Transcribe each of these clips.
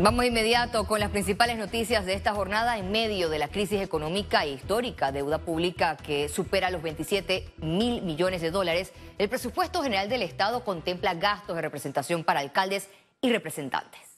Vamos de inmediato con las principales noticias de esta jornada en medio de la crisis económica e histórica, deuda pública que supera los 27 mil millones de dólares. El presupuesto general del Estado contempla gastos de representación para alcaldes y representantes.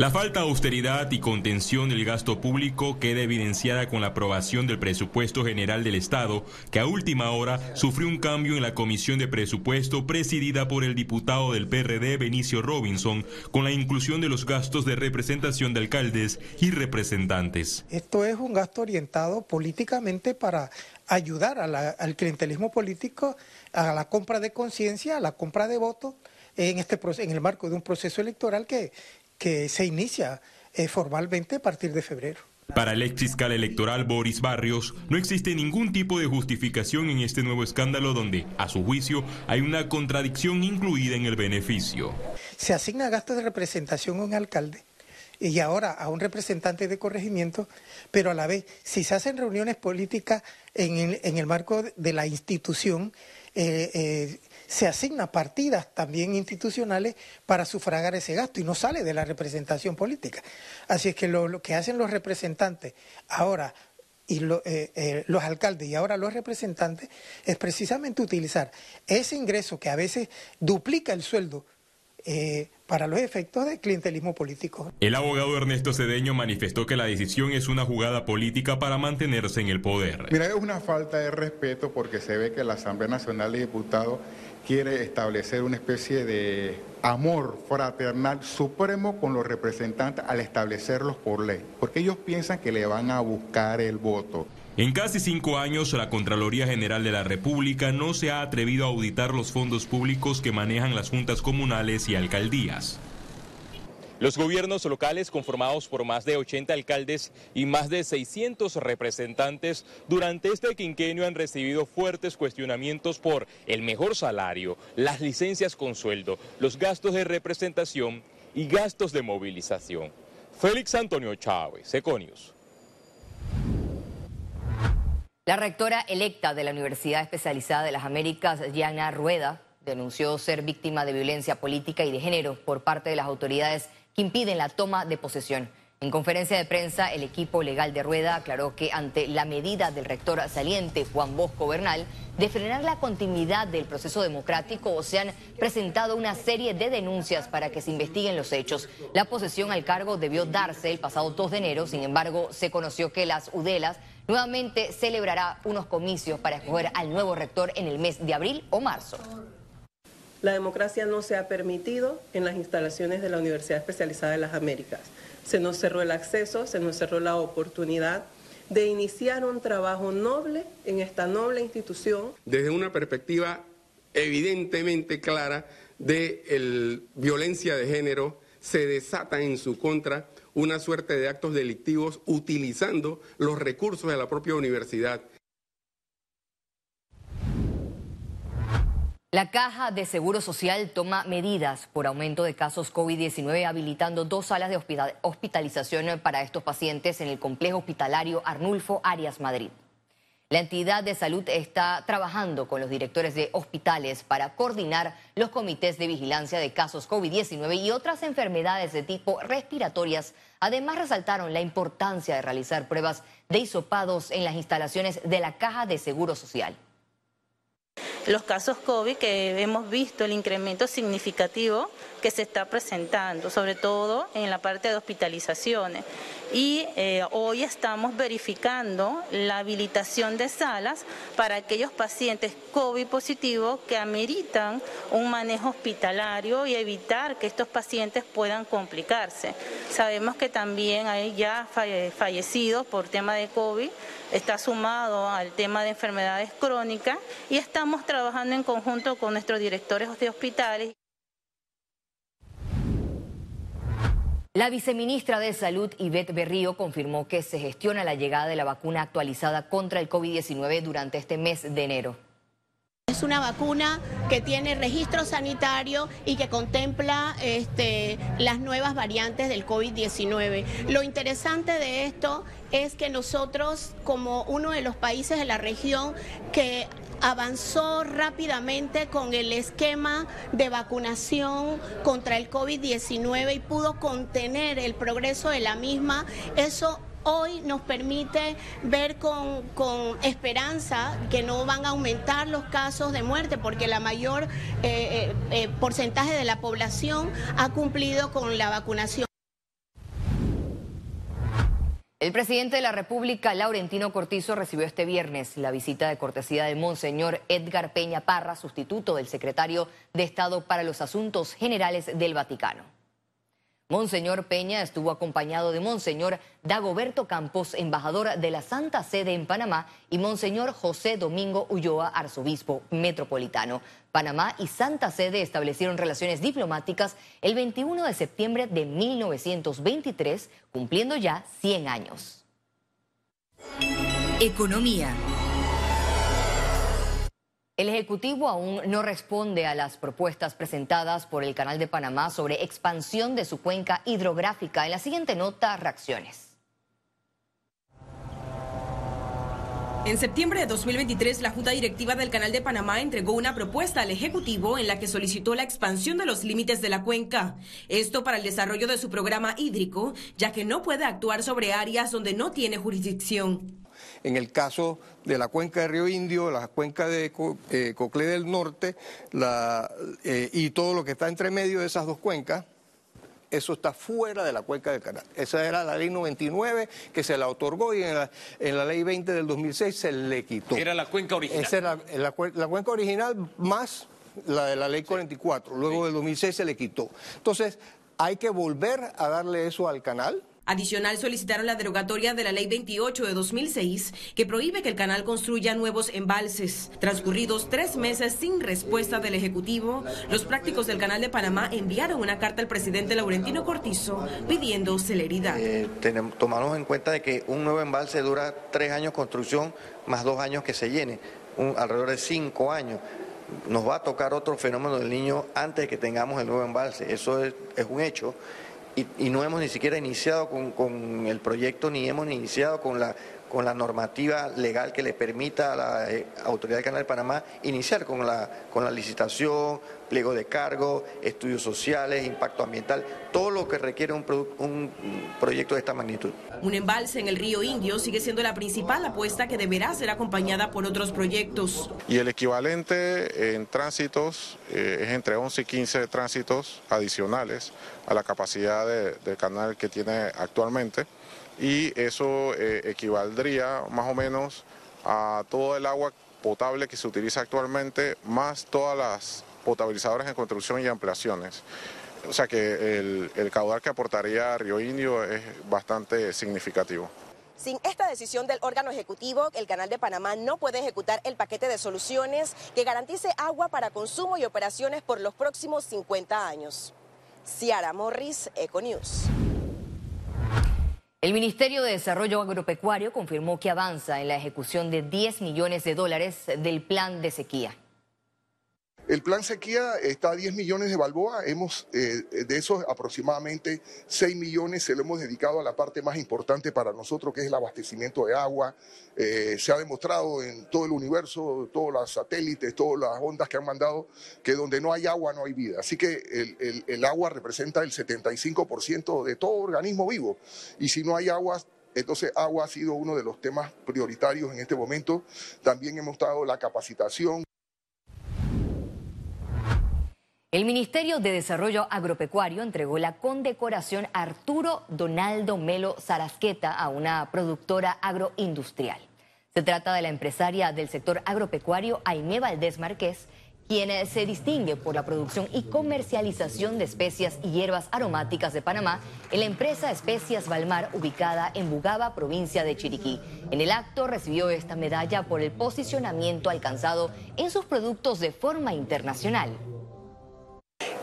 La falta de austeridad y contención del gasto público queda evidenciada con la aprobación del presupuesto general del Estado, que a última hora sufrió un cambio en la comisión de presupuesto presidida por el diputado del PRD Benicio Robinson, con la inclusión de los gastos de representación de alcaldes y representantes. Esto es un gasto orientado políticamente para ayudar al clientelismo político a la compra de conciencia, a la compra de votos en, este, en el marco de un proceso electoral que que se inicia eh, formalmente a partir de febrero. Para el ex fiscal electoral Boris Barrios, no existe ningún tipo de justificación en este nuevo escándalo donde, a su juicio, hay una contradicción incluida en el beneficio. Se asigna gastos de representación a un alcalde y ahora a un representante de corregimiento, pero a la vez, si se hacen reuniones políticas en el, en el marco de la institución, eh, eh, se asigna partidas también institucionales para sufragar ese gasto y no sale de la representación política. Así es que lo, que hacen los representantes ahora y eh, los alcaldes y ahora los representantes es precisamente utilizar ese ingreso que a veces duplica el sueldo eh, para los efectos del clientelismo político. El abogado Ernesto Cedeño manifestó que la decisión es una jugada política para mantenerse en el poder. Mira, es una falta de respeto porque se ve que la Asamblea Nacional de Diputados quiere establecer una especie de amor fraternal supremo con los representantes al establecerlos por ley, porque ellos piensan que le van a buscar el voto. En casi cinco años, la Contraloría General de la República no se ha atrevido a auditar los fondos públicos que manejan las juntas comunales y alcaldías. Los gobiernos locales, conformados por más de 80 alcaldes y más de 600 representantes, durante este quinquenio han recibido fuertes cuestionamientos por el mejor salario, las licencias con sueldo, los gastos de representación y gastos de movilización. Félix Antonio Chávez, Econius. La rectora electa de la Universidad Especializada de las Américas, Diana Rueda, denunció ser víctima de violencia política y de género por parte de las autoridades que impiden la toma de posesión. En conferencia de prensa, el equipo legal de Rueda aclaró que ante la medida del rector saliente Juan Bosco Bernal de frenar la continuidad del proceso democrático, se han presentado una serie de denuncias para que se investiguen los hechos. La posesión al cargo debió darse el pasado 2 de enero, sin embargo, se conoció que las UDELAS Nuevamente celebrará unos comicios para escoger al nuevo rector en el mes de abril o marzo. La democracia no se ha permitido en las instalaciones de la Universidad Especializada de las Américas. Se nos cerró el acceso, se nos cerró la oportunidad de iniciar un trabajo noble en esta noble institución. Desde una perspectiva evidentemente clara de violencia de género, se desata en su contra una suerte de actos delictivos utilizando los recursos de la propia universidad. La Caja de Seguro Social toma medidas por aumento de casos COVID-19, habilitando dos salas de hospitalización para estos pacientes en el complejo hospitalario Arnulfo Arias Madrid. La entidad de salud está trabajando con los directores de hospitales para coordinar los comités de vigilancia de casos COVID-19 y otras enfermedades de tipo respiratorias. Además, resaltaron la importancia de realizar pruebas de hisopados en las instalaciones de la Caja de Seguro Social los casos COVID que hemos visto el incremento significativo que se está presentando, sobre todo en la parte de hospitalizaciones. Y eh, hoy estamos verificando la habilitación de salas para aquellos pacientes COVID positivos que ameritan un manejo hospitalario y evitar que estos pacientes puedan complicarse. Sabemos que también hay ya fallecidos por tema de COVID, está sumado al tema de enfermedades crónicas y estamos trabajando en conjunto con nuestros directores de hospitales. La viceministra de Salud, Ivette Berrío, confirmó que se gestiona la llegada de la vacuna actualizada contra el COVID-19 durante este mes de enero. Es una vacuna que tiene registro sanitario y que contempla este, las nuevas variantes del COVID-19. Lo interesante de esto es que nosotros, como uno de los países de la región que avanzó rápidamente con el esquema de vacunación contra el COVID-19 y pudo contener el progreso de la misma. Eso hoy nos permite ver con, esperanza que no van a aumentar los casos de muerte porque la mayor eh, eh, eh, porcentaje de la población ha cumplido con la vacunación. El presidente de la República, Laurentino Cortizo, recibió este viernes la visita de cortesía de Monseñor Edgar Peña Parra, sustituto del secretario de Estado para los Asuntos Generales del Vaticano. Monseñor Peña estuvo acompañado de Monseñor Dagoberto Campos, embajador de la Santa Sede en Panamá, y Monseñor José Domingo Ulloa, arzobispo metropolitano. Panamá y Santa Sede establecieron relaciones diplomáticas el 21 de septiembre de 1923, cumpliendo ya 100 años. Economía. El Ejecutivo aún no responde a las propuestas presentadas por el Canal de Panamá sobre expansión de su cuenca hidrográfica. En la siguiente nota, reacciones. En septiembre de 2023, la Junta Directiva del Canal de Panamá entregó una propuesta al Ejecutivo en la que solicitó la expansión de los límites de la cuenca. Esto para el desarrollo de su programa hídrico, ya que no puede actuar sobre áreas donde no tiene jurisdicción. En el caso de la cuenca de Río Indio, la cuenca de eh, Coclé del Norte eh, y todo lo que está entre medio de esas dos cuencas, eso está fuera de la cuenca del canal. Esa era la ley 99 que se la otorgó y en la, ley 20 del 2006 se le quitó. Era la cuenca original. Esa era la, la cuenca original más la de la ley 44. Luego del 2006 se le quitó. Entonces, hay que volver a darle eso al canal Adicional solicitaron la derogatoria de la Ley 28 de 2006 que prohíbe que el canal construya nuevos embalses. Transcurridos tres meses sin respuesta del Ejecutivo, los prácticos del Canal de Panamá enviaron una carta al presidente Laurentino Cortizo pidiendo celeridad. Eh, tomamos en cuenta de que un nuevo embalse dura tres años construcción más dos años que se llene, alrededor de cinco años nos va a tocar otro fenómeno del niño antes de que tengamos el nuevo embalse. Eso es un hecho y, no hemos ni siquiera iniciado con, el proyecto ni hemos iniciado con la, con la normativa legal que le permita a la eh, Autoridad del Canal de Panamá iniciar con la, con la licitación, pliego de cargo, estudios sociales, impacto ambiental, todo lo que requiere un, un, proyecto de esta magnitud. Un embalse en el río Indio sigue siendo la principal apuesta que deberá ser acompañada por otros proyectos. Y el equivalente en tránsitos eh, es entre 11 y 15 tránsitos adicionales a la capacidad del canal que tiene actualmente y eso eh, equivaldría más o menos a todo el agua potable que se utiliza actualmente, más todas las potabilizadores en construcción y ampliaciones. O sea que el, el caudal que aportaría Río Indio es bastante significativo. Sin esta decisión del órgano ejecutivo, el Canal de Panamá no puede ejecutar el paquete de soluciones que garantice agua para consumo y operaciones por los próximos 50 años. Ciara Morris, Econews. El Ministerio de Desarrollo Agropecuario confirmó que avanza en la ejecución de 10 millones de dólares del plan de sequía. El plan sequía está a 10 millones de balboa, hemos, eh, de esos aproximadamente 6 millones se lo hemos dedicado a la parte más importante para nosotros, que es el abastecimiento de agua. Eh, se ha demostrado en todo el universo, todos los satélites, todas las ondas que han mandado, que donde no hay agua no hay vida. Así que el, el agua representa el 75% de todo organismo vivo. Y si no hay agua, entonces, agua ha sido uno de los temas prioritarios en este momento. También hemos dado la capacitación. El Ministerio de Desarrollo Agropecuario entregó la condecoración Arturo Donaldo Melo Sarasqueta a una productora agroindustrial. Se trata de la empresaria del sector agropecuario Aime Valdés Márquez, quien se distingue por la producción y comercialización de especias y hierbas aromáticas de Panamá en la empresa Especias Balmar ubicada en Bugaba, provincia de Chiriquí. En el acto recibió esta medalla por el posicionamiento alcanzado en sus productos de forma internacional.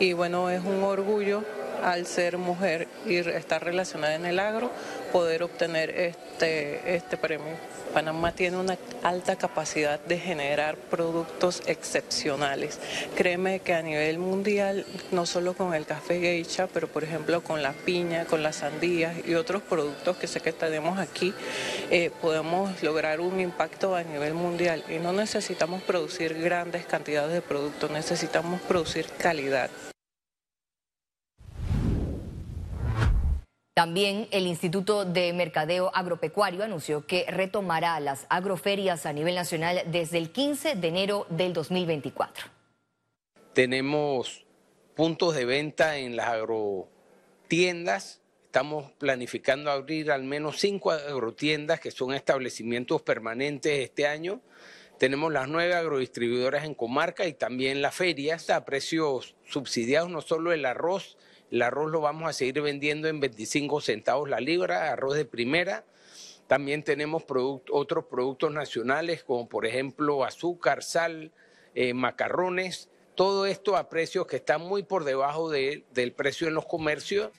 Y bueno, es un orgullo al ser mujer y estar relacionada en el agro, poder obtener este, este premio. Panamá tiene una alta capacidad de generar productos excepcionales. Créeme que a nivel mundial, no solo con el café geisha, pero por ejemplo con la piña, con las sandías y otros productos que sé que tenemos aquí, eh, podemos lograr un impacto a nivel mundial. Y no necesitamos producir grandes cantidades de productos, necesitamos producir calidad. También el Instituto de Mercadeo Agropecuario anunció que retomará las agroferias a nivel nacional desde el 15 de enero del 2024. Tenemos puntos de venta en las agrotiendas. Estamos planificando abrir al menos cinco agrotiendas que son establecimientos permanentes este año. Tenemos las nueve agrodistribuidoras en comarca y también las ferias a precios subsidiados, no solo el arroz, el arroz lo vamos a seguir vendiendo en 25 centavos la libra, arroz de primera. También tenemos otros productos nacionales como por ejemplo azúcar, sal, eh, macarrones. Todo esto a precios que están muy por debajo del precio en los comercios.